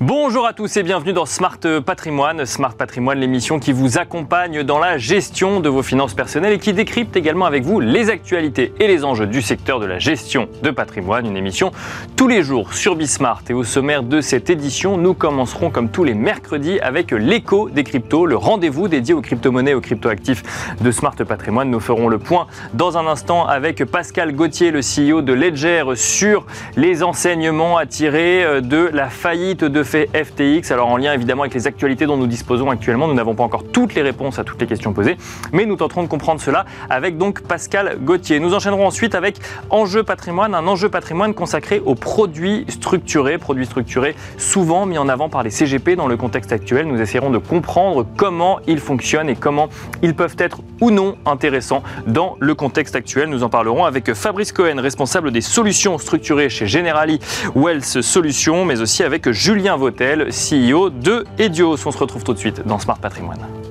Bonjour à tous et bienvenue dans Smart Patrimoine. Smart Patrimoine, l'émission qui vous accompagne dans la gestion de vos finances personnelles et qui décrypte également avec vous les actualités et les enjeux du secteur de la gestion de patrimoine. Une émission tous les jours sur Bismart. Et au sommaire de cette édition, nous commencerons comme tous les mercredis avec l'écho des cryptos, le rendez-vous dédié aux crypto-monnaies et aux crypto-actifs de Smart Patrimoine. Nous ferons le point dans un instant avec Pascal Gauthier, le CEO de Ledger, sur les enseignements à tirer de la faillite de fait FTX. Alors en lien évidemment avec les actualités dont nous disposons actuellement, nous n'avons pas encore toutes les réponses à toutes les questions posées, mais nous tenterons de comprendre cela avec donc Pascal Gauthier. Nous enchaînerons ensuite avec Enjeu patrimoine, un enjeu patrimoine consacré aux produits structurés, produits structurés souvent mis en avant par les CGP dans le contexte actuel. Nous essaierons de comprendre comment ils fonctionnent et comment ils peuvent être ou non intéressants dans le contexte actuel. Nous en parlerons avec Fabrice Cohen, responsable des solutions structurées chez Generali Wealth Solutions, mais aussi avec Julien Vautel, CEO de Edios. On se retrouve tout de suite dans Smart Patrimoine.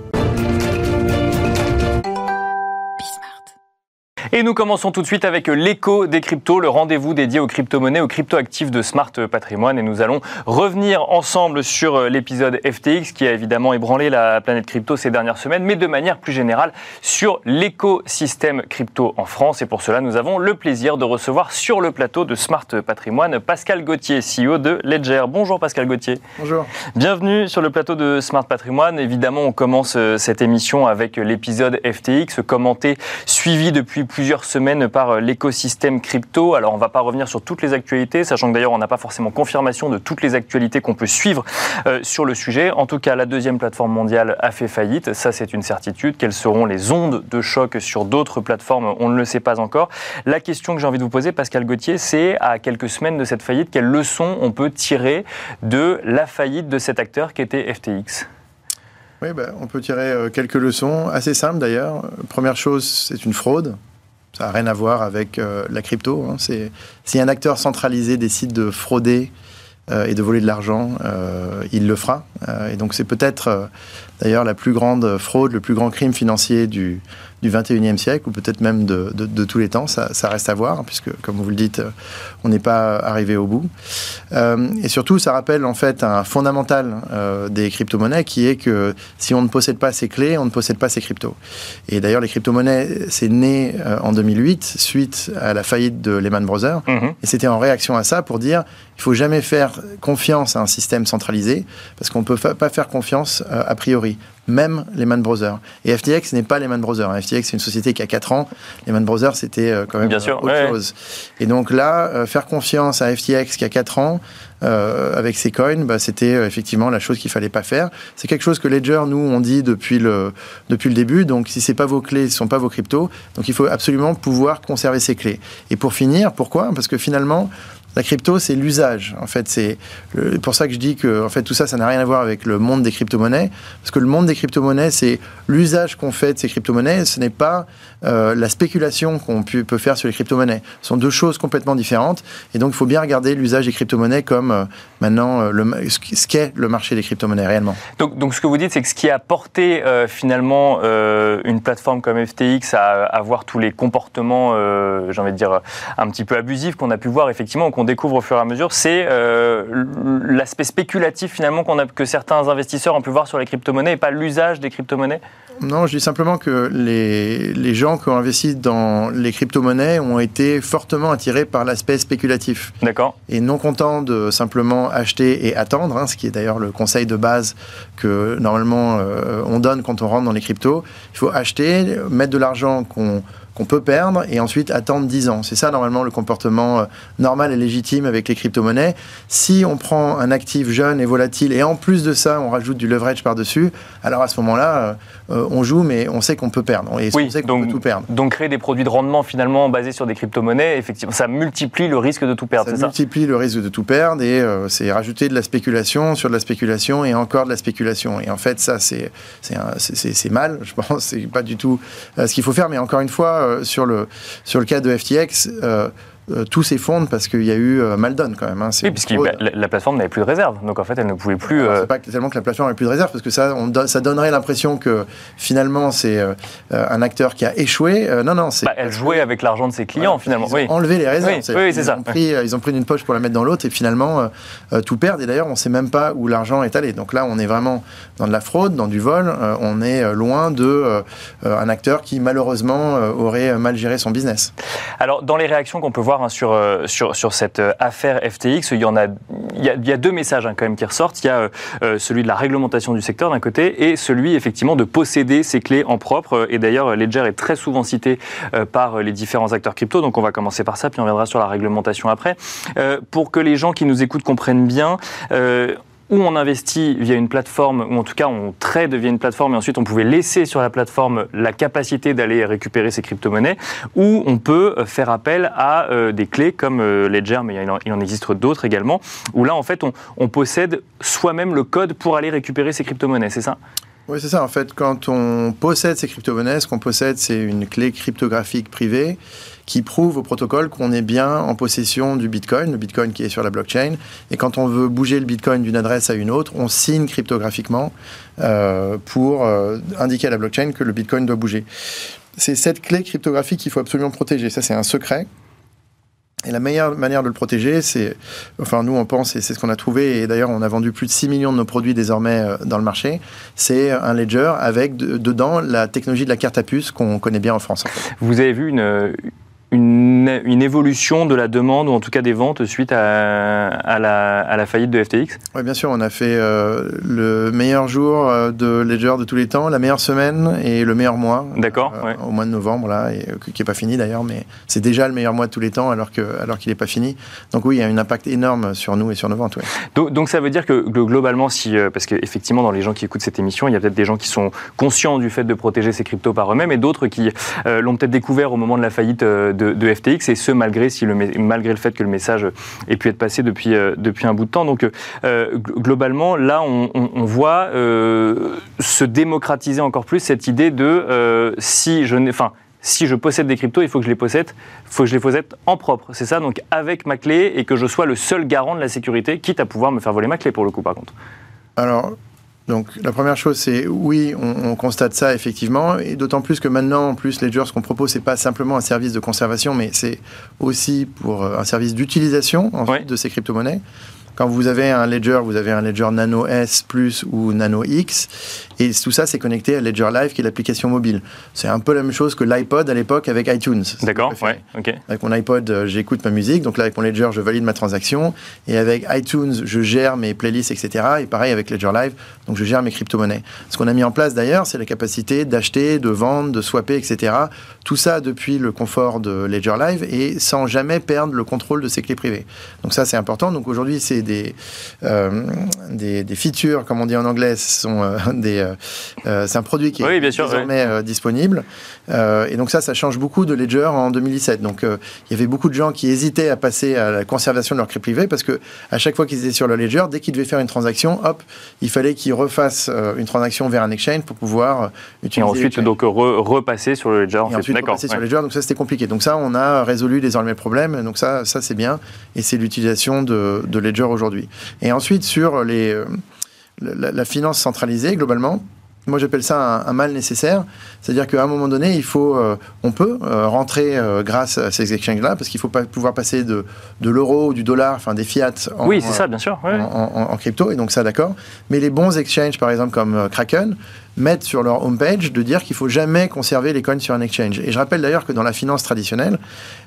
Et nous commençons tout de suite avec l'écho des cryptos, le rendez-vous dédié aux crypto-monnaies, aux crypto-actifs de Smart Patrimoine. Et nous allons revenir ensemble sur l'épisode FTX qui a évidemment ébranlé la planète crypto ces dernières semaines, mais de manière plus générale sur l'écosystème crypto en France. Et pour cela, nous avons le plaisir de recevoir sur le plateau de Smart Patrimoine Pascal Gauthier, CEO de Ledger. Bonjour Pascal Gauthier. Bonjour. Bienvenue sur le plateau de Smart Patrimoine. Évidemment, on commence cette émission avec l'épisode FTX, commenté, suivi depuis plusieurs semaines par l'écosystème crypto. Alors on ne va pas revenir sur toutes les actualités, sachant que d'ailleurs on n'a pas forcément confirmation de toutes les actualités qu'on peut suivre euh, sur le sujet. En tout cas, la deuxième plateforme mondiale a fait faillite, ça c'est une certitude. Quelles seront les ondes de choc sur d'autres plateformes On ne le sait pas encore. La question que j'ai envie de vous poser, Pascal Gauthier, c'est à quelques semaines de cette faillite, quelles leçons on peut tirer de la faillite de cet acteur qui était FTX oui, ben, on peut tirer quelques leçons, assez simples d'ailleurs. Première chose, c'est une fraude. Ça n'a rien à voir avec euh, la crypto. Hein. C'est, si un acteur centralisé décide de frauder euh, et de voler de l'argent, euh, il le fera. et donc c'est peut-être d'ailleurs la plus grande fraude, le plus grand crime financier du, du 21e siècle, ou peut-être même de, de, de, tous les temps. Ça, ça, reste à voir, puisque, comme vous le dites, on n'est pas arrivé au bout. Euh, et surtout, ça rappelle en fait un fondamental euh, des crypto-monnaies, qui est que si on ne possède pas ces clés, on ne possède pas ces cryptos. Et d'ailleurs, les crypto-monnaies, c'est né euh, en 2008, suite à la faillite de Lehman Brothers. Mmh. Et c'était en réaction à ça pour dire, il faut jamais faire confiance à un système centralisé, parce qu'on ne peut pas faire confiance a priori même Lehman Brothers. Et FTX n'est pas Lehman Brothers. FTX, c'est une société qui a 4 ans. Lehman Brothers, c'était quand même Bien sûr, autre ouais. chose. Et donc là, euh, faire confiance à FTX qui a 4 ans, euh, avec ses coins, bah, c'était euh, effectivement la chose qu'il fallait pas faire. C'est quelque chose que Ledger, nous, on dit depuis le, depuis le début. Donc, si c'est pas vos clés, ce sont pas vos cryptos. Donc, il faut absolument pouvoir conserver ces clés. Et pour finir, pourquoi? Parce que finalement, la crypto, c'est l'usage. En fait, c'est pour ça que je dis que en fait, tout ça, ça n'a rien à voir avec le monde des crypto-monnaies. Parce que le monde des crypto-monnaies, c'est l'usage qu'on fait de ces crypto-monnaies. Ce n'est pas euh, la spéculation qu'on peut faire sur les crypto-monnaies. Ce sont deux choses complètement différentes. Et donc, il faut bien regarder l'usage des crypto-monnaies comme euh, maintenant euh, le, ce qu'est le marché des crypto-monnaies réellement. Donc, ce que vous dites, c'est que ce qui a porté finalement une plateforme comme FTX à avoir tous les comportements, j'ai envie de dire, un petit peu abusifs qu'on a pu voir effectivement, qu'on découvre au fur et à mesure, c'est euh, l'aspect spéculatif finalement qu'on a, que certains investisseurs ont pu voir sur les crypto-monnaies et pas l'usage des crypto-monnaies Non, je dis simplement que les, les gens qui ont investi dans les crypto-monnaies ont été fortement attirés par l'aspect spéculatif. D'accord. Et non contents de simplement acheter et attendre, hein, ce qui est d'ailleurs le conseil de base que normalement euh, on donne quand on rentre dans les cryptos. Il faut acheter, mettre de l'argent qu'on qu'on peut perdre et ensuite attendre 10 ans. C'est ça normalement le comportement euh, normal et légitime avec les crypto-monnaies. Si on prend un actif jeune et volatile et en plus de ça on rajoute du leverage par-dessus, alors à ce moment-là euh, on joue mais on sait qu'on peut perdre et oui, on sait qu'on peut tout perdre. Donc créer des produits de rendement finalement basés sur des crypto-monnaies, effectivement, ça multiplie le risque de tout perdre. Ça multiplie le risque de tout perdre et euh, c'est rajouter de la spéculation sur de la spéculation et encore de la spéculation. Et en fait ça c'est c'est mal, je pense, c'est pas du tout euh, ce qu'il faut faire. Mais encore une fois, euh, sur, le, sur le cas de FTX, euh, tout s'effondre parce qu'il y a eu Maldon quand même. Hein. Oui, puisque la, plateforme n'avait plus de réserve, donc en fait elle ne pouvait plus. C'est pas tellement que la plateforme n'avait plus de réserve, parce que ça, on ça donnerait l'impression que finalement c'est un acteur qui a échoué. non, non, c'est. Bah, elle jouait avec l'argent de ses clients finalement. Ils ont enlevé les réserves. Oui, c'est ça. Ont pris, ils ont pris d'une poche pour la mettre dans l'autre et finalement tout perdre. Et d'ailleurs, on ne sait même pas où l'argent est allé. Donc là, on est vraiment dans de la fraude, dans du vol. on est loin de un acteur qui malheureusement aurait mal géré son business. Alors, dans les réactions qu'on peut voir hein, sur, euh, sur, cette euh, affaire FTX, il y, a, deux messages hein, quand même qui ressortent. Il y a euh, celui de la réglementation du secteur d'un côté et celui effectivement de posséder ses clés en propre. Et d'ailleurs, Ledger est très souvent cité par les différents acteurs crypto. Donc, on va commencer par ça, puis on viendra sur la réglementation après. pour que les gens qui nous écoutent comprennent bien, où on investit via une plateforme, ou en tout cas on trade via une plateforme et ensuite on pouvait laisser sur la plateforme la capacité d'aller récupérer ses crypto-monnaies, ou on peut faire appel à euh, des clés comme euh, Ledger, mais il en, existe d'autres également, où là en fait on, on possède soi-même le code pour aller récupérer ses crypto-monnaies, c'est ça? Oui, c'est ça. En fait, quand on possède ces crypto-monnaies, ce qu'on possède, c'est une clé cryptographique privée qui prouve au protocole qu'on est bien en possession du Bitcoin, le Bitcoin qui est sur la blockchain. Et quand on veut bouger le Bitcoin d'une adresse à une autre, on signe cryptographiquement euh, pour euh, indiquer à la blockchain que le Bitcoin doit bouger. C'est cette clé cryptographique qu'il faut absolument protéger. Ça, c'est un secret. Et la meilleure manière de le protéger, c'est, enfin nous on pense, et c'est ce qu'on a trouvé, et d'ailleurs on a vendu plus de 6 millions de nos produits désormais euh, dans le marché, c'est un ledger avec dedans la technologie de la carte à puce qu'on connaît bien en France. Vous avez vu une, une, une, évolution de la demande ou en tout cas des ventes suite à, à, la, à la, faillite de FTX Oui, bien sûr, on a fait euh, le meilleur jour euh, de Ledger de tous les temps, la meilleure semaine et le meilleur mois. D'accord. Euh, au mois de novembre, là, et, qui n'est pas fini d'ailleurs, mais c'est déjà le meilleur mois de tous les temps alors qu'il alors qu'il n'est pas fini. Donc oui, il y a un impact énorme sur nous et sur nos ventes. Donc, donc, ça veut dire que globalement, si, parce qu'effectivement, dans les gens qui écoutent cette émission, il y a peut-être des gens qui sont conscients du fait de protéger ces cryptos par eux-mêmes et d'autres qui l'ont peut-être découvert au moment de la faillite de, FTX, et ce malgré, si le, malgré le fait que le message ait pu être passé depuis, euh, depuis un bout de temps. Donc euh, globalement, là, on, voit euh, se démocratiser encore plus cette idée de si je enfin, si je possède des cryptos, il faut que je les possède, faut que je les possède en propre. C'est ça, donc avec ma clé et que je sois le seul garant de la sécurité, quitte à pouvoir me faire voler ma clé pour le coup, par contre. Alors, donc la première chose, c'est oui, on, constate ça effectivement, et d'autant plus que maintenant, en plus, Ledger, ce qu'on propose, c'est pas simplement un service de conservation, mais c'est aussi pour euh, un service d'utilisation de ces crypto-monnaies. Quand vous avez un Ledger, vous avez un Ledger Nano S Plus ou Nano X, et tout ça, c'est connecté à Ledger Live, qui est l'application mobile. C'est un peu la même chose que l'iPod à l'époque avec iTunes. D'accord, ouais, ok. Avec mon iPod, euh, j'écoute ma musique, donc là, avec mon Ledger, je valide ma transaction, et avec iTunes, je gère mes playlists, etc. Et pareil avec Ledger Live, donc je gère mes crypto-monnaies. Ce qu'on a mis en place d'ailleurs, c'est la capacité d'acheter, de vendre, de swapper, etc. Tout ça depuis le confort de Ledger Live et sans jamais perdre le contrôle de ses clés privées. Donc ça, c'est important. Donc aujourd'hui, c'est euh, des, des, features, comme on dit en anglais, ce sont euh, des, euh, c'est un produit qui est désormais disponible. et donc ça, ça change beaucoup de Ledger en 2017. Donc il y avait beaucoup de gens qui hésitaient à passer à la conservation de leurs clés privées parce que à chaque fois qu'ils étaient sur le Ledger, dès qu'ils devaient faire une transaction, hop, il fallait qu'ils refassent une transaction vers un exchange pour pouvoir utiliser. Et ensuite, donc repasser sur le Ledger. Et ensuite, repasser sur le Ledger. Donc ça, c'était compliqué. Donc ça, on a résolu désormais le problème. Donc ça, ça c'est bien. Et c'est l'utilisation de, de Ledger aujourd'hui. Et ensuite, sur les, euh, la, finance centralisée, globalement, moi j'appelle ça un, mal nécessaire. C'est-à-dire qu'à un moment donné, il faut, euh, on peut euh, rentrer grâce à ces exchanges-là, parce qu'il faut pas pouvoir passer de, de l'euro ou du dollar, enfin des fiat en, oui, c'est ça, bien sûr. En, en, crypto, et donc ça d'accord. Mais les bons exchanges, par exemple comme Kraken, mettent sur leur homepage de dire qu'il faut jamais conserver les coins sur un exchange. Et je rappelle d'ailleurs que dans la finance traditionnelle,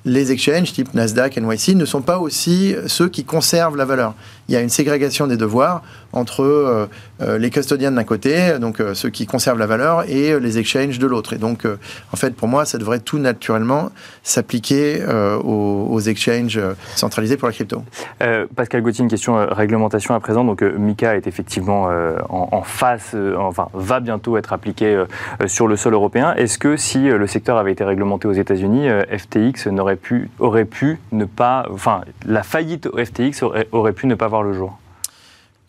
les exchanges type Nasdaq, NYC ne sont pas aussi ceux qui conservent la valeur. Il y a une ségrégation des devoirs entre euh, euh, les custodiens d'un côté, donc euh, ceux qui conservent la valeur, et les exchanges de l'autre. Et donc, en fait, pour moi, ça devrait tout naturellement s'appliquer aux, exchanges centralisés pour la crypto. Pascal Gauthier, une question réglementation à présent. Donc, Mika est effectivement en, en face, enfin, va bientôt être appliqué euh, sur le sol européen. Est-ce que si euh, le secteur avait été réglementé aux États-Unis, euh, FTX aurait pu ne pas, enfin, la faillite FTX aurait, pu ne pas voir le jour?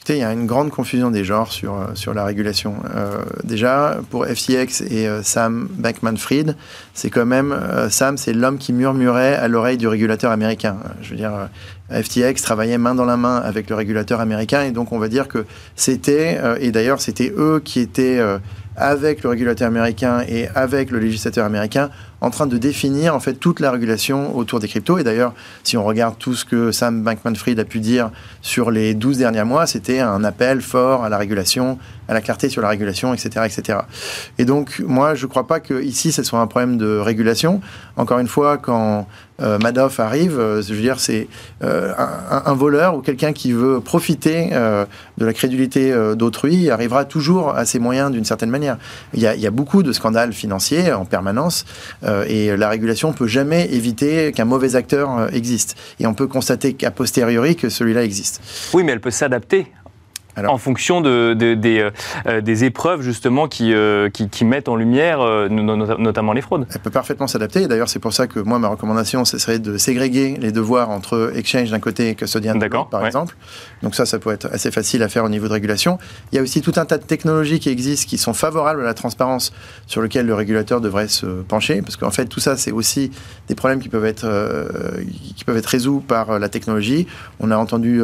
Il y a une grande confusion des genres sur, euh, sur la régulation. Euh, déjà, pour FTX et euh, Sam Bankman-Fried, c'est quand même, Sam, c'est l'homme qui murmurait à l'oreille du régulateur américain. Je veux dire, FTX travaillait main dans la main avec le régulateur américain, et donc on va dire que c'était, et d'ailleurs c'était eux qui étaient avec le régulateur américain et avec le législateur américain en train de définir en fait toute la régulation autour des cryptos. Et d'ailleurs, si on regarde tout ce que Sam Bankman-Fried a pu dire sur les 12 derniers mois, c'était un appel fort à la régulation, à la clarté sur la régulation, etc. etc. Et donc, moi, je ne crois pas que ici, ce soit un problème de régulation. Encore une fois, quand euh, Madoff arrive, euh, je veux dire, c'est euh, un, voleur ou quelqu'un qui veut profiter de la crédulité d'autrui arrivera toujours à ses moyens d'une certaine manière. Il y, a, il y, a, beaucoup de scandales financiers en permanence et la régulation ne peut jamais éviter qu'un mauvais acteur existe. Et on peut constater qu'à posteriori que celui-là existe. Oui, mais elle peut s'adapter en fonction de, des, euh, des, épreuves justement qui, euh, qui, mettent en lumière euh, notamment les fraudes. Elle peut parfaitement s'adapter. D'ailleurs, c'est pour ça que moi, ma recommandation, ce serait de ségréguer les devoirs entre exchange d'un côté et custodian de l'autre, par exemple. Donc ça, ça peut être assez facile à faire au niveau de régulation. Il y a aussi tout un tas de technologies qui existent qui sont favorables à la transparence sur lesquelles le régulateur devrait se pencher, parce qu'en fait, tout ça, c'est aussi des problèmes qui peuvent être, qui peuvent être résolus par la technologie. On a entendu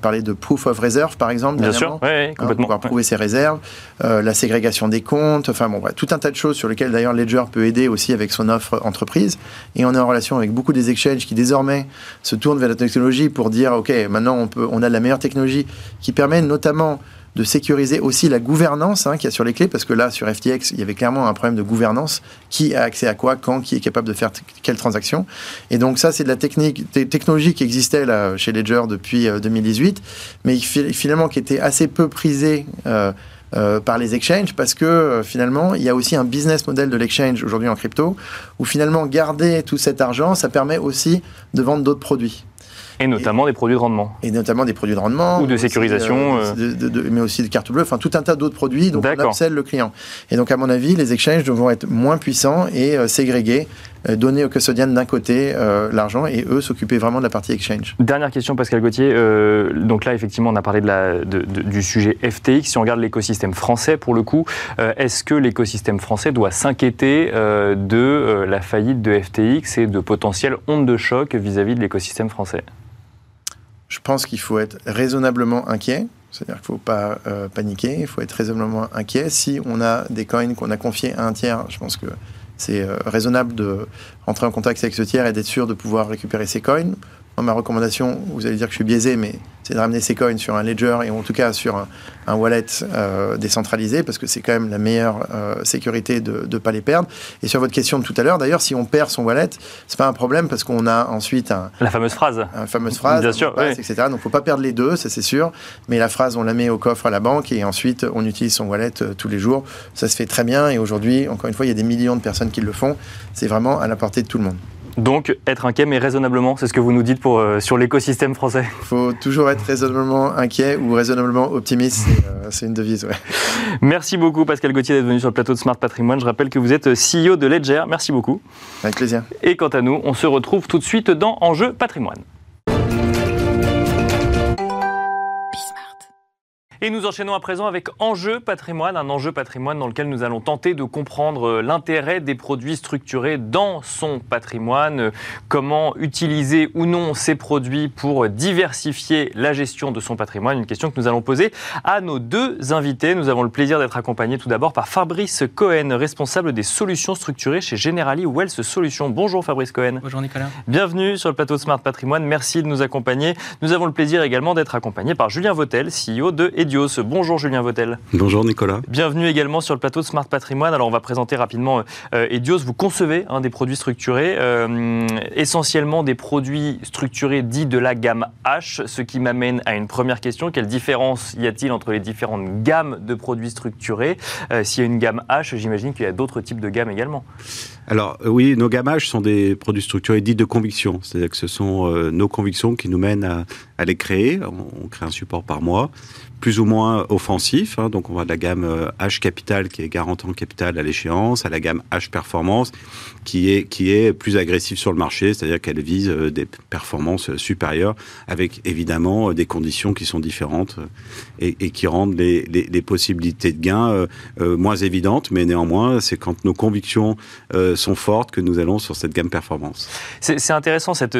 parler de proof of reserve, par exemple Bien sûr, oui, hein, complètement. pouvoir prouver ses réserves, euh, la ségrégation des comptes, enfin bon, tout un tas de choses sur lesquelles d'ailleurs Ledger peut aider aussi avec son offre entreprise. Et on est en relation avec beaucoup des exchanges qui désormais se tournent vers la technologie pour dire, OK, maintenant on, peut, on a la meilleure technologie qui permet notamment de sécuriser aussi la gouvernance hein, qu'il y a sur les clés, parce que là, sur FTX, il y avait clairement un problème de gouvernance. Qui a accès à quoi, quand, qui est capable de faire quelle transaction. Et donc ça, c'est de la technique, technologie qui existait là, chez Ledger depuis 2018, euh, mais finalement qui était assez peu prisée. Euh, euh, par les exchanges parce que finalement il y a aussi un business model de l'exchange aujourd'hui en crypto où finalement garder tout cet argent ça permet aussi de vendre d'autres produits et notamment des produits de rendement. Et notamment des produits de rendement. Ou de sécurisation. Euh, euh. mais aussi de carte bleue, enfin tout un tas d'autres produits dont on upsell le client. Et donc à mon avis, les exchanges devront être moins puissants et euh, ségrégés donner aux custodians d'un côté l'argent et eux s'occuper vraiment de la partie exchange. Dernière question, Pascal Gauthier. donc là, effectivement, on a parlé de la, du sujet FTX. Si on regarde l'écosystème français, pour le coup, est-ce que l'écosystème français doit s'inquiéter de la faillite de FTX et de potentielles ondes de choc vis à -vis de l'écosystème français? Je pense qu'il faut être raisonnablement inquiet. C'est-à-dire qu'il ne faut pas euh, paniquer, il faut être raisonnablement inquiet. Si on a des coins qu'on a confiés à un tiers, je pense que c'est euh, raisonnable de rentrer en contact avec ce tiers et d'être sûr de pouvoir récupérer ces coins ma recommandation, vous allez dire que je suis biaisé, mais c'est de ramener ces coins sur un ledger et en tout cas sur un, wallet euh, décentralisé parce que c'est quand même la meilleure euh, sécurité de ne pas les perdre. Et sur votre question de tout à l'heure, d'ailleurs, si on perd son wallet, c'est pas un problème parce qu'on a ensuite un, la fameuse phrase, la fameuse phrase, Bien sûr, etc. Donc faut pas perdre les deux, ça c'est sûr. Mais la phrase, on la met au coffre à la banque et ensuite on utilise son wallet euh, tous les jours. Ça se fait très bien et aujourd'hui, encore une fois, il y a des millions de personnes qui le font. C'est vraiment à la portée de tout le monde. Donc, être inquiet, mais raisonnablement, c'est ce que vous nous dites pour, euh, sur l'écosystème français. Il faut toujours être raisonnablement inquiet ou raisonnablement optimiste, c'est euh, une devise. Merci beaucoup Pascal Gauthier d'être venu sur le plateau de Smart Patrimoine. Je rappelle que vous êtes CEO de Ledger. Merci beaucoup. Avec plaisir. Et quant à nous, on se retrouve tout de suite dans Enjeu Patrimoine. Et nous enchaînons à présent avec Enjeu patrimoine, un enjeu patrimoine dans lequel nous allons tenter de comprendre euh, l'intérêt des produits structurés dans son patrimoine, euh, comment utiliser ou non ces produits pour diversifier la gestion de son patrimoine. Une question que nous allons poser à nos deux invités. Nous avons le plaisir d'être accompagnés tout d'abord par Fabrice Cohen, responsable des solutions structurées chez Generali Wealth Solutions. Bonjour Fabrice Cohen. Bonjour Nicolas. Bienvenue sur le plateau de Smart Patrimoine. Merci de nous accompagner. Nous avons le plaisir également d'être accompagnés par Julien Vautel, CEO de Bonjour Julien Vautel. Bonjour Nicolas. Bienvenue également sur le plateau de Smart Patrimoine. Alors on va présenter rapidement euh, Edios. Vous concevez hein, des produits structurés, euh, essentiellement des produits structurés dits de la gamme H, ce qui m'amène à une première question. Quelle différence y a-t-il entre les différentes gammes de produits structurés? Euh, S'il y a une gamme H, j'imagine qu'il y a d'autres types de gammes également. Alors oui, nos gammages sont des produits structurés dits de conviction, c'est-à-dire que ce sont nos convictions qui nous mènent à, les créer. On, crée un support par mois plus ou moins offensif. Hein. donc on va de la gamme euh, H capital qui est garantie en capital à l'échéance, à la gamme H performance qui est qui est plus agressive sur le marché, c'est-à-dire qu'elle vise euh, des performances supérieures avec évidemment euh, des conditions qui sont différentes et, qui rendent les, possibilités de gain moins évidentes. Mais néanmoins, c'est quand nos convictions sont fortes que nous allons sur cette gamme performance. C'est intéressant cette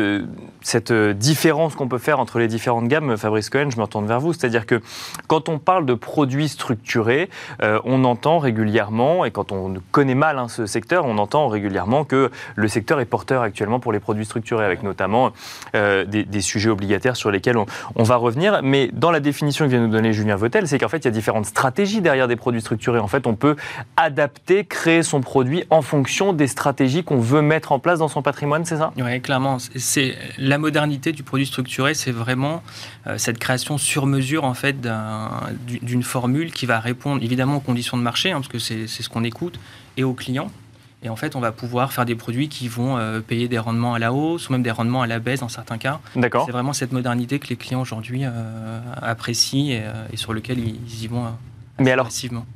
cette différence qu'on peut faire entre les différentes gammes. Fabrice Cohen, je me retourne vers vous, c'est-à-dire que quand on parle de produits structurés, euh, on entend régulièrement, et quand on connaît mal hein, ce secteur, on entend régulièrement que le secteur est porteur actuellement pour les produits structurés, avec notamment euh, des, sujets obligataires sur lesquels on, va revenir. Mais dans la définition que vient nous donner Julien Vautel, c'est qu'en fait, il y a différentes stratégies derrière des produits structurés. En fait, on peut adapter, créer son produit en fonction des stratégies qu'on veut mettre en place dans son patrimoine, c'est ça? Oui, clairement. C'est la modernité du produit structuré, c'est vraiment euh, cette création sur mesure en fait d'un d'une formule qui va répondre évidemment aux conditions de marché, hein, parce que c'est ce qu'on écoute, et aux clients. Et en fait, on va pouvoir faire des produits qui vont euh, payer des rendements à la hausse ou même des rendements à la baisse dans certains cas. D'accord. C'est vraiment cette modernité que les clients aujourd'hui euh, apprécient et, et, sur lequel ils y vont mais alors,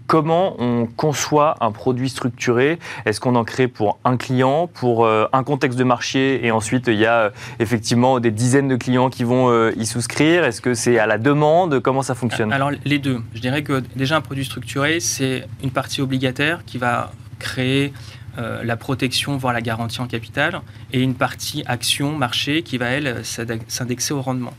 comment on conçoit un produit structuré? Est-ce qu'on en crée pour un client, pour euh, un contexte de marché, et ensuite il y a euh, effectivement des dizaines de clients qui vont euh, y souscrire? Est-ce que c'est à la demande? Comment ça fonctionne? Alors les deux. Je dirais que déjà un produit structuré, c'est une partie obligataire qui va créer la protection, voire la garantie en capital, et une partie action, marché, qui va, elle, s'indexer au rendement.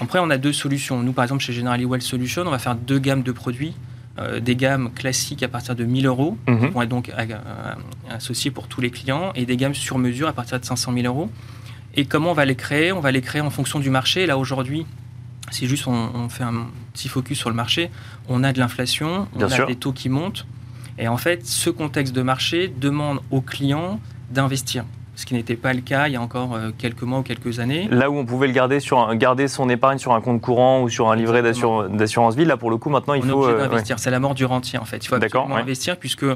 Après, on a deux solutions. Nous, par exemple, chez Generali Wealth Solutions, on va faire deux gammes de produits euh, des gammes classiques à partir de 1000 euros, qui mhm. vont être donc euh, associées pour tous les clients, et des gammes sur mesure à partir de 500 000 euros. Et comment on va les créer? On va les créer en fonction du marché. Là, aujourd'hui, si juste on, fait un petit focus sur le marché, on a de l'inflation, on a des taux qui montent. Et en fait, ce contexte de marché demande aux clients d'investir ce qui n'était pas le cas il y a encore euh, quelques mois ou quelques années. Là où on pouvait le garder, sur garder son épargne sur un compte courant ou sur un livret d'assurance vie, là pour le coup maintenant il on faut... Est euh, investir, c'est la mort du rentier en fait. Il faut absolument investir puisque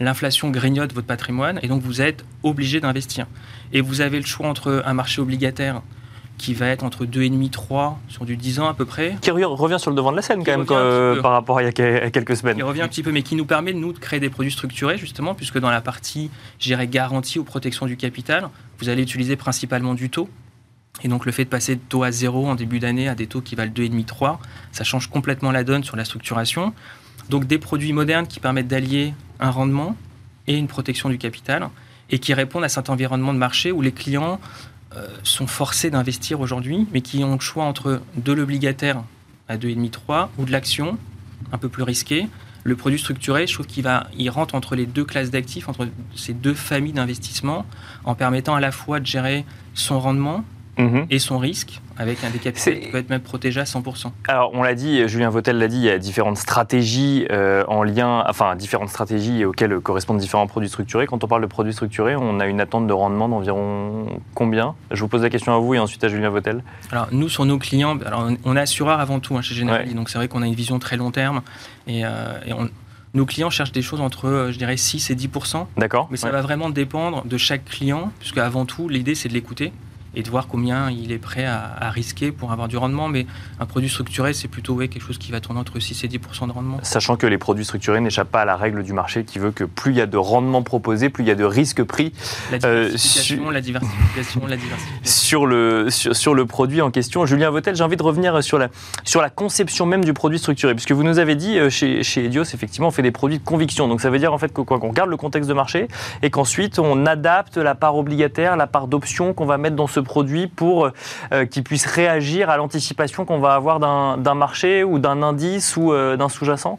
l'inflation grignote votre patrimoine et donc vous êtes obligé d'investir. Et vous avez le choix entre un marché obligataire qui va être entre 2,5 3 sur du 10 ans à peu près. Qui revient sur le devant de la scène quand même euh, par rapport à il y a quelques semaines. Qui revient un petit peu, mais qui nous permet de nous de créer des produits structurés justement, puisque dans la partie, j'irai garantie ou protection du capital, vous allez utiliser principalement du taux. Et donc le fait de passer de taux à zéro en début d'année à des taux qui valent 2,5 3, ça change complètement la donne sur la structuration. Donc des produits modernes qui permettent d'allier un rendement et une protection du capital et qui répondent à cet environnement de marché où les clients sont forcés d'investir aujourd'hui, mais qui ont le choix entre de l'obligataire à 2,5-3 ou de l'action, un peu plus risqué. Le produit structuré, je trouve qu'il rentre entre les deux classes d'actifs, entre ces deux familles d'investissement, en permettant à la fois de gérer son rendement Mhm. et son risque avec un décapital qui peut être même protégé à 100%. Alors, on l'a dit, Julien Vautel l'a dit, il y a différentes stratégies euh, en lien, enfin, différentes stratégies auxquelles correspondent différents produits structurés. Quand on parle de produits structurés, on a une attente de rendement d'environ combien? Je vous pose la question à vous et ensuite à Julien Vautel. Alors, nous, sur nos clients, alors, on est assureur avant tout hein, chez Generali, donc c'est vrai qu'on a une vision très long terme et, euh, nos clients cherchent des choses entre, euh, je dirais, 6 et 10% D'accord. Mais ça va vraiment dépendre de chaque client, puisque avant tout, l'idée, c'est de l'écouter et de voir combien il est prêt à, risquer pour avoir du rendement. Mais un produit structuré, c'est plutôt quelque chose qui va tourner entre 6 et 10 de rendement. Sachant que les produits structurés n'échappent pas à la règle du marché qui veut que plus il y a de rendement proposé, plus il y a de risque pris. La euh, diversification, la diversification, la diversification. Sur le, sur, le produit en question. Julien Vautel, j'ai envie de revenir sur la, sur la conception même du produit structuré. Puisque vous nous avez dit, euh, chez, chez Edios, effectivement, on fait des produits de conviction. Donc ça veut dire en fait qu'on regarde le contexte de marché et qu'ensuite on adapte la part obligataire, la part d'option qu'on va mettre dans ce produit pour euh, qu'il puisse réagir à l'anticipation qu'on va avoir d'un marché ou d'un indice ou euh, d'un sous-jacent?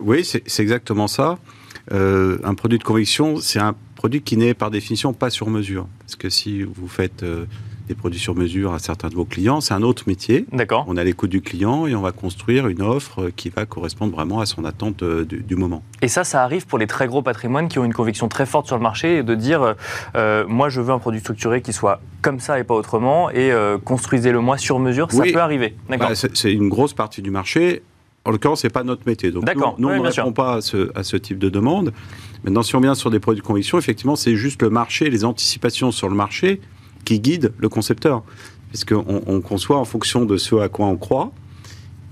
Oui, c'est exactement ça. Euh, un produit de conviction, c'est un produit qui n'est par définition pas sur mesure. Parce que si vous faites des produits sur mesure à certains de vos clients. C'est un autre métier. D'accord. On a l'écoute du client et on va construire une offre qui va correspondre vraiment à son attente euh, du, moment. Et ça, ça arrive pour les très gros patrimoines qui ont une conviction très forte sur le marché et de dire euh, moi, je veux un produit structuré qui soit comme ça et pas autrement et euh, construisez-le moi sur mesure. Ça peut arriver. Bah, c'est une grosse partie du marché en l'occurrence, c'est pas notre métier. Donc, nous, D'accord. nous, Oui, on ne sûr. répond pas à ce, à ce type de demande. Maintenant, si on vient sur des produits de conviction, effectivement, c'est juste le marché, les anticipations sur le marché qui guident le concepteur. Puisqu'on on conçoit en fonction de ce à quoi on croit.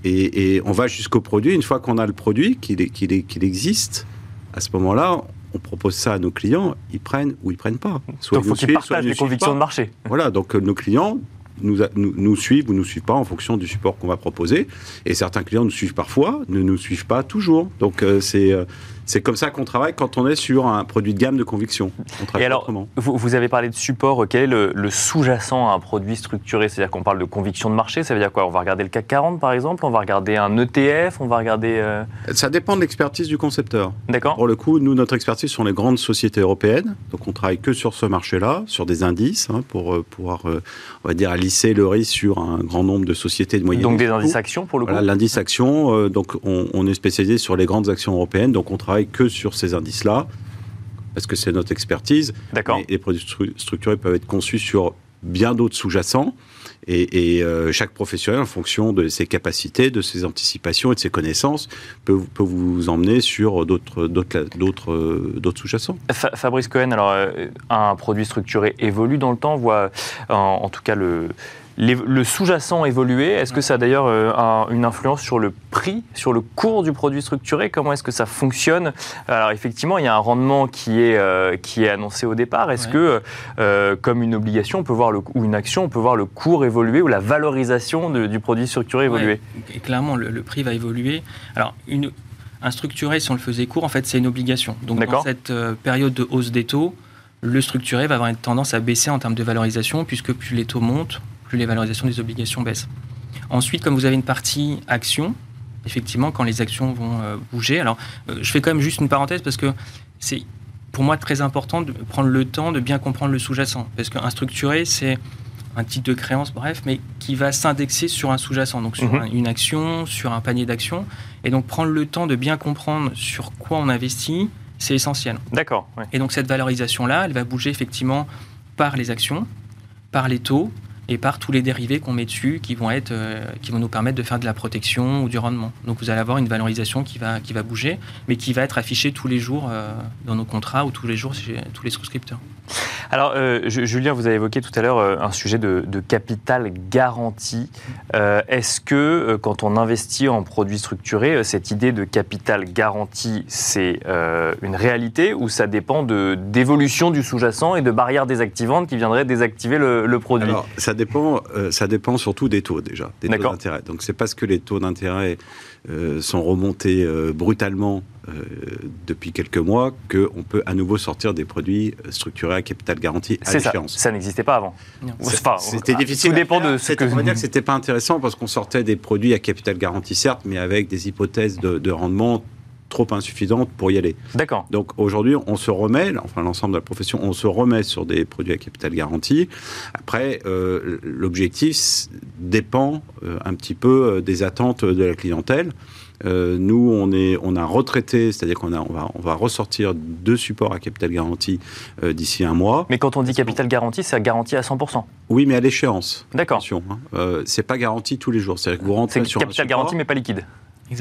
Et, et on va jusqu'au produit. Une fois qu'on a le produit, qu'il existe, à ce moment-là, on propose ça à nos clients, ils prennent ou ils prennent pas. Soit Donc, il faut qu'ils partagent les convictions de marché. Voilà, donc euh, nos clients nous, a- nous, nous suivent ou nous suivent pas en fonction du support qu'on va proposer. Et certains clients nous suivent parfois, ne nous suivent pas toujours. Donc euh, c'est euh, c'est comme ça qu'on travaille quand on est sur un produit de gamme de conviction. On Et alors, vous, vous avez parlé de support. Quel est le, le sous-jacent à un produit structuré C'est-à-dire qu'on parle de conviction de marché. Ça veut dire quoi? On va regarder le CAC 40, par exemple? On va regarder un ETF On va regarder. euh, Ça dépend de l'expertise du concepteur. D'accord Pour le coup, nous, notre expertise sont les grandes sociétés européennes. Donc, on travaille que sur ce marché-là, sur des indices, hein, pour euh, pouvoir, euh, on va dire, lisser le risque sur un grand nombre de sociétés de moyenne. Donc des indices actions pour le coup? Voilà, l'indice action, euh, donc on, on est spécialisé sur les grandes actions européennes, donc on travaille que sur ces indices-là, parce que c'est notre expertise. D'accord. Les produits stru- structurés peuvent être conçus sur bien d'autres sous-jacents, et, et, euh, chaque professionnel, en fonction de ses capacités, de ses anticipations et de ses connaissances, peut, peut vous emmener sur d'autres euh, sous-jacents. Fa- Fabrice Cohen, alors euh, un produit structuré évolue dans le temps, voit en, en tout cas le, les- le sous-jacent évoluer. Est-ce que ça a d'ailleurs euh, un- une influence sur le prix, sur le cours du produit structuré? Comment est-ce que ça fonctionne? Alors effectivement, il y a un rendement qui est, euh, qui est annoncé au départ. Est-ce Ouais. que, euh, comme une obligation, on peut voir le, ou une action, on peut voir le cours évoluer ou la valorisation de- du produit structuré évoluer? Ouais, et clairement, le, le prix va évoluer. Alors, une, un structuré, si on le faisait court, en fait, c'est une obligation. Donc, dans cette période de hausse des taux, le structuré va avoir une tendance à baisser en termes de valorisation, puisque plus les taux montent, plus les valorisations des obligations baissent. Ensuite, comme vous avez une partie action, effectivement, quand les actions vont euh, bouger, alors euh, je fais quand même juste une parenthèse parce que c'est pour moi très important de prendre le temps de bien comprendre le sous-jacent. Parce qu'un structuré, c'est un titre de créance, bref, mais qui va s'indexer sur un sous-jacent, donc sur Mhm. un- une action, sur un panier d'actions. Et donc prendre le temps de bien comprendre sur quoi on investit, c'est essentiel. D'accord. ouais. Et donc cette valorisation-là, elle va bouger effectivement par les actions, par les taux et par tous les dérivés qu'on met dessus qui vont, être, euh, qui vont nous permettre de faire de la protection ou du rendement. Donc vous allez avoir une valorisation qui va, qui va bouger, mais qui va être affichée tous les jours euh, dans nos contrats ou tous les jours chez tous les souscripteurs. Alors, euh, Ju- Julien, vous avez évoqué tout à l'heure euh, un sujet de, de capital garanti. Euh, Est-ce que quand on investit en produits structurés, cette idée de capital garanti, c'est euh, une réalité ou ça dépend de- d'évolution du sous-jacent et de barrières désactivantes qui viendraient désactiver le, le produit? Alors, ça dépend, ça dépend surtout des taux déjà, des taux d'intérêt. Donc, c'est parce que les taux d'intérêt euh, sont remontés euh, brutalement euh, depuis quelques mois qu'on peut à nouveau sortir des produits structurés à capital garanti à ça. l'échéance. Ça n'existait pas avant. Enfin, C'était difficile. Tout dépend de ce que. On va dire que c'était pas intéressant parce qu'on sortait des produits à capital garanti, certes, mais avec des hypothèses de, de rendement trop insuffisantes pour y aller. D'accord. Donc aujourd'hui, on se remet, enfin l'ensemble de la profession, on se remet sur des produits à capital garanti. Après, euh, l'objectif dépend euh, un petit peu euh, des attentes de la clientèle. Euh, nous, on, est, on a retraité, c'est-à-dire qu'on on va, on va ressortir deux supports à capital garanti euh, d'ici un mois. Mais quand on dit capital garanti, c'est garanti à 100%. Oui, mais à l'échéance. D'accord. Hein. Euh, c'est pas garanti tous les jours. C'est-à-dire que vous rentrez sur un capital support- garanti, mais pas liquide.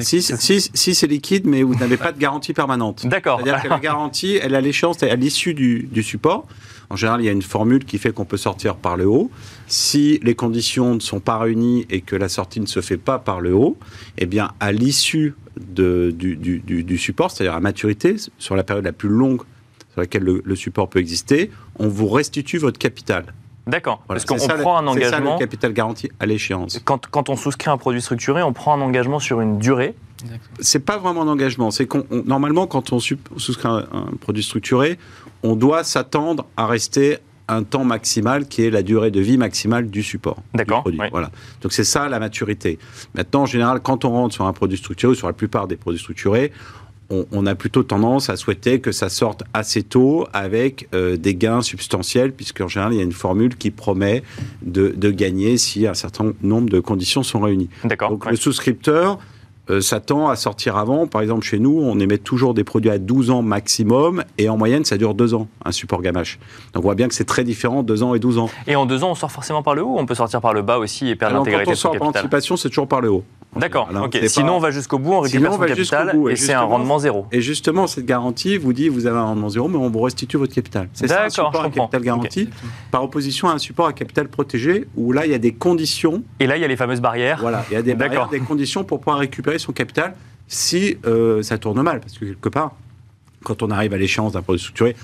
Si, si, si c'est liquide, mais vous n'avez pas de garantie permanente. D'accord. C'est-à-dire que la garantie, elle a l'échéance à l'issue du, du support. En général, il y a une formule qui fait qu'on peut sortir par le haut. Si les conditions ne sont pas réunies et que la sortie ne se fait pas par le haut, eh bien, à l'issue du, du- du- du support, c'est-à-dire à maturité, sur la période la plus longue sur laquelle le, le support peut exister, on vous restitue votre capital. D'accord. Voilà. Parce qu'on le- prend un C'est ça engagement. le capital garanti à l'échéance. Quand, quand on souscrit un produit structuré, on prend un engagement sur une durée. c'est pas vraiment un engagement. C'est qu'on on- normalement quand on souscrit un, un produit structuré, on doit s'attendre à rester un temps maximal qui est la durée de vie maximale du support. du D'accord, produit. oui. Voilà. Donc c'est ça la maturité. Maintenant, en général, quand on rentre sur un produit structuré ou sur la plupart des produits structurés, on, on a plutôt tendance à souhaiter que ça sorte assez tôt avec euh, des gains substantiels, puisqu'en général, il y a une formule qui promet de, de gagner si un certain nombre de conditions sont réunies. D'accord. Donc ouais. le souscripteur euh, s'attend à sortir avant. Par exemple, chez nous, on émet toujours des produits à 12 ans maximum et en moyenne, ça dure 2 ans, un support gamache. Donc on voit bien que c'est très différent, 2 ans et 12 ans. Et en deux ans, on sort forcément par le haut ou on peut sortir par le bas aussi et perdre Alors, quand on sort par anticipation, c'est toujours par le haut. D'accord. Ok. Sinon, pas- on va jusqu'au bout, on récupère Sinon, on son capital bout, et et c'est un rendement zéro. Et justement, cette garantie vous dit vous avez un rendement zéro, mais on vous restitue votre capital. C'est ça un support à capital garanti, par opposition à un support à capital protégé, où là, il y a des conditions Et là, il y a les fameuses barrières. Voilà, il y a des barrières, des conditions pour pouvoir récupérer son capital si euh, ça tourne mal. Parce que quelque part, quand on arrive à l'échéance d'un produit structuré,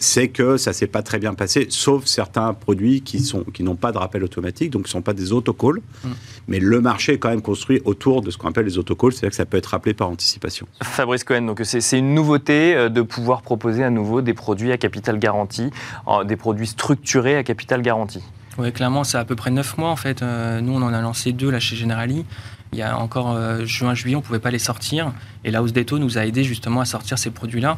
c'est que ça s'est pas très bien passé, sauf certains produits qui sont qui n'ont pas de rappel automatique, donc qui ne sont pas des autocalls. Mm. Mais le marché est quand même construit autour de ce qu'on appelle les autocalls, c'est-à-dire que ça peut être rappelé par anticipation. Fabrice Cohen, donc c'est c'est une nouveauté euh, de pouvoir proposer à nouveau des produits à capital garanti, des produits structurés à capital garanti. Oui, clairement, c'est à peu près 9 mois en fait. Euh, nous, on en a lancé deux là chez Generali. Il y a encore euh, juin, juillet, on ne pouvait pas les sortir. Et la hausse des taux nous a aidé justement à sortir ces produits-là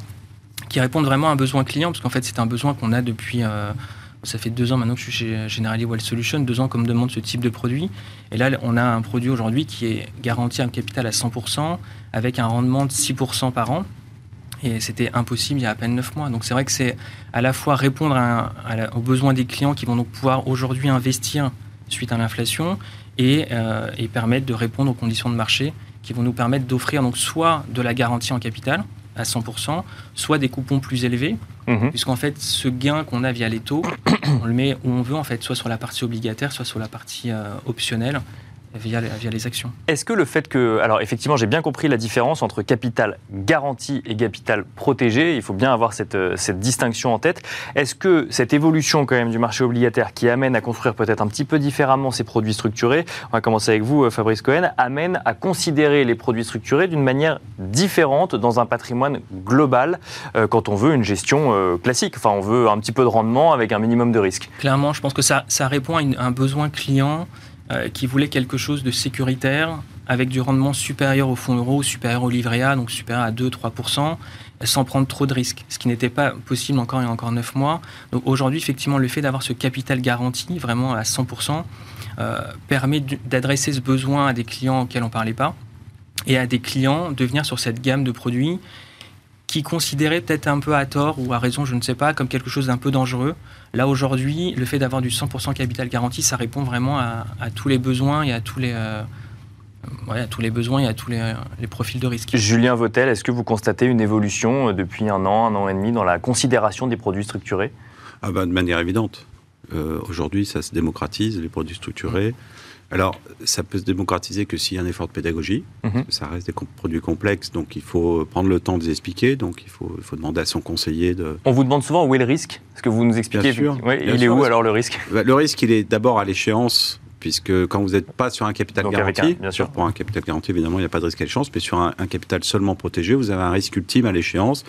qui répondent vraiment à un besoin client, parce qu'en fait, c'est un besoin qu'on a depuis. euh, ça fait deux ans maintenant que je suis chez Generali Wealth Solutions, deux ans qu'on me demande ce type de produit. Et là, on a un produit aujourd'hui qui est garanti un capital à 100%, avec un rendement de 6% par an. Et c'était impossible il y a à peine 9 mois. Donc c'est vrai que c'est à la fois répondre aux besoins des clients qui vont donc pouvoir aujourd'hui investir suite à l'inflation et, euh, et permettre de répondre aux conditions de marché qui vont nous permettre d'offrir donc soit de la garantie en capital à 100%, soit des coupons plus élevés, Mhm. puisqu'en fait ce gain qu'on a via les taux, on le met où on veut en fait, soit sur la partie obligataire, soit sur la partie euh, optionnelle via, les- via les actions. Est-ce que le fait que. Alors, effectivement, j'ai bien compris la différence entre capital garanti et capital protégé. Il faut bien avoir cette, euh, cette distinction en tête. Est-ce que cette évolution, quand même, du marché obligataire qui amène à construire peut-être un petit peu différemment ces produits structurés, on va commencer avec vous, euh, Fabrice Cohen, amène à considérer les produits structurés d'une manière différente dans un patrimoine global euh, quand on veut une gestion euh, classique Enfin, on veut un petit peu de rendement avec un minimum de risque. Clairement, je pense que ça, ça répond à une- un besoin client euh, qui voulait quelque chose de sécuritaire avec du rendement supérieur au fonds euro, supérieur au livret A, donc supérieur à 2-3%, sans prendre trop de risques, ce qui n'était pas possible encore il y a encore 9 mois. Donc aujourd'hui, effectivement, le fait d'avoir ce capital garanti vraiment à 100% euh, permet d'adresser ce besoin à des clients auxquels on ne parlait pas et à des clients de venir sur cette gamme de produits qui considéraient peut-être un peu à tort ou à raison, je ne sais pas, comme quelque chose d'un peu dangereux. Là, aujourd'hui, le fait d'avoir du 100% capital garanti, ça répond vraiment à, à tous les besoins et à tous les, euh, ouais, à tous les besoins et à tous les, les profils de risque. Julien Vautel, est-ce que vous constatez une évolution euh, depuis un an, un an et demi dans la considération des produits structurés? Ah ben, de manière évidente. Euh, Aujourd'hui, ça se démocratise, les produits structurés. Alors, ça peut se démocratiser que s'il y a un effort de pédagogie. Mhm. parce que Ça reste des produits complexes, donc il faut prendre le temps de les expliquer. Donc, il faut, il faut demander à son conseiller de. On vous demande souvent où est le risque? Est-ce que vous nous expliquez Bien sûr, bien il est où alors le risque? Bah, Le risque, il est d'abord à l'échéance, puisque quand vous n'êtes pas sur un capital Donc garanti, un- bien sûr. pour un capital garanti, évidemment, il n'y a pas de risque à l'échéance, mais sur un, un capital seulement protégé, vous avez un risque ultime à l'échéance,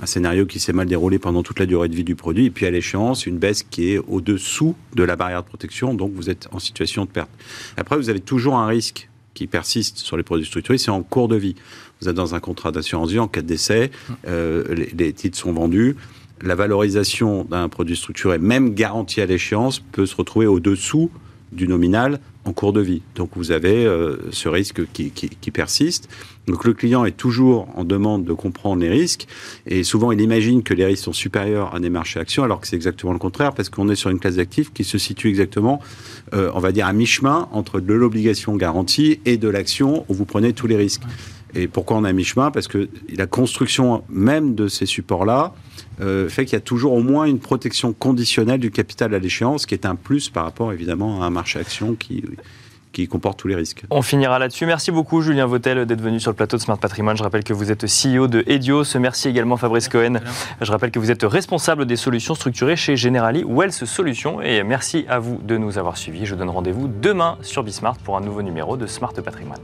un scénario qui s'est mal déroulé pendant toute la durée de vie du produit, et puis à l'échéance, une baisse qui est au-dessous de la barrière de protection, donc vous êtes en situation de perte. Après, vous avez toujours un risque qui persiste sur les produits structurés, c'est en cours de vie. Vous êtes dans un contrat d'assurance vie en cas de décès, euh, les, les titres sont vendus. La valorisation d'un produit structuré, même garanti à l'échéance, peut se retrouver au-dessous du nominal en cours de vie. Donc vous avez euh, ce risque qui, persiste. Donc le client est toujours en demande de comprendre les risques et souvent il imagine que les risques sont supérieurs à des marchés actions alors que c'est exactement le contraire parce qu'on est sur une classe d'actifs qui se situe exactement, euh, on va dire, à mi-chemin entre de l'obligation garantie et de l'action où vous prenez tous les risques. Et pourquoi on à mi-chemin? Parce que la construction même de ces supports-là euh, fait qu'il y a toujours au moins une protection conditionnelle du capital à l'échéance, qui est un plus par rapport évidemment à un marché action qui, qui comporte tous les risques. On finira là-dessus. Merci beaucoup Julien Vautel d'être venu sur le plateau de Smart Patrimoine. Je rappelle que vous êtes CEO de Edios. Merci également Fabrice Cohen. Je rappelle que vous êtes responsable des solutions structurées chez Generali Wealth Solutions. Et merci à vous de nous avoir suivis. Je donne rendez-vous demain sur Bismart pour un nouveau numéro de Smart Patrimoine.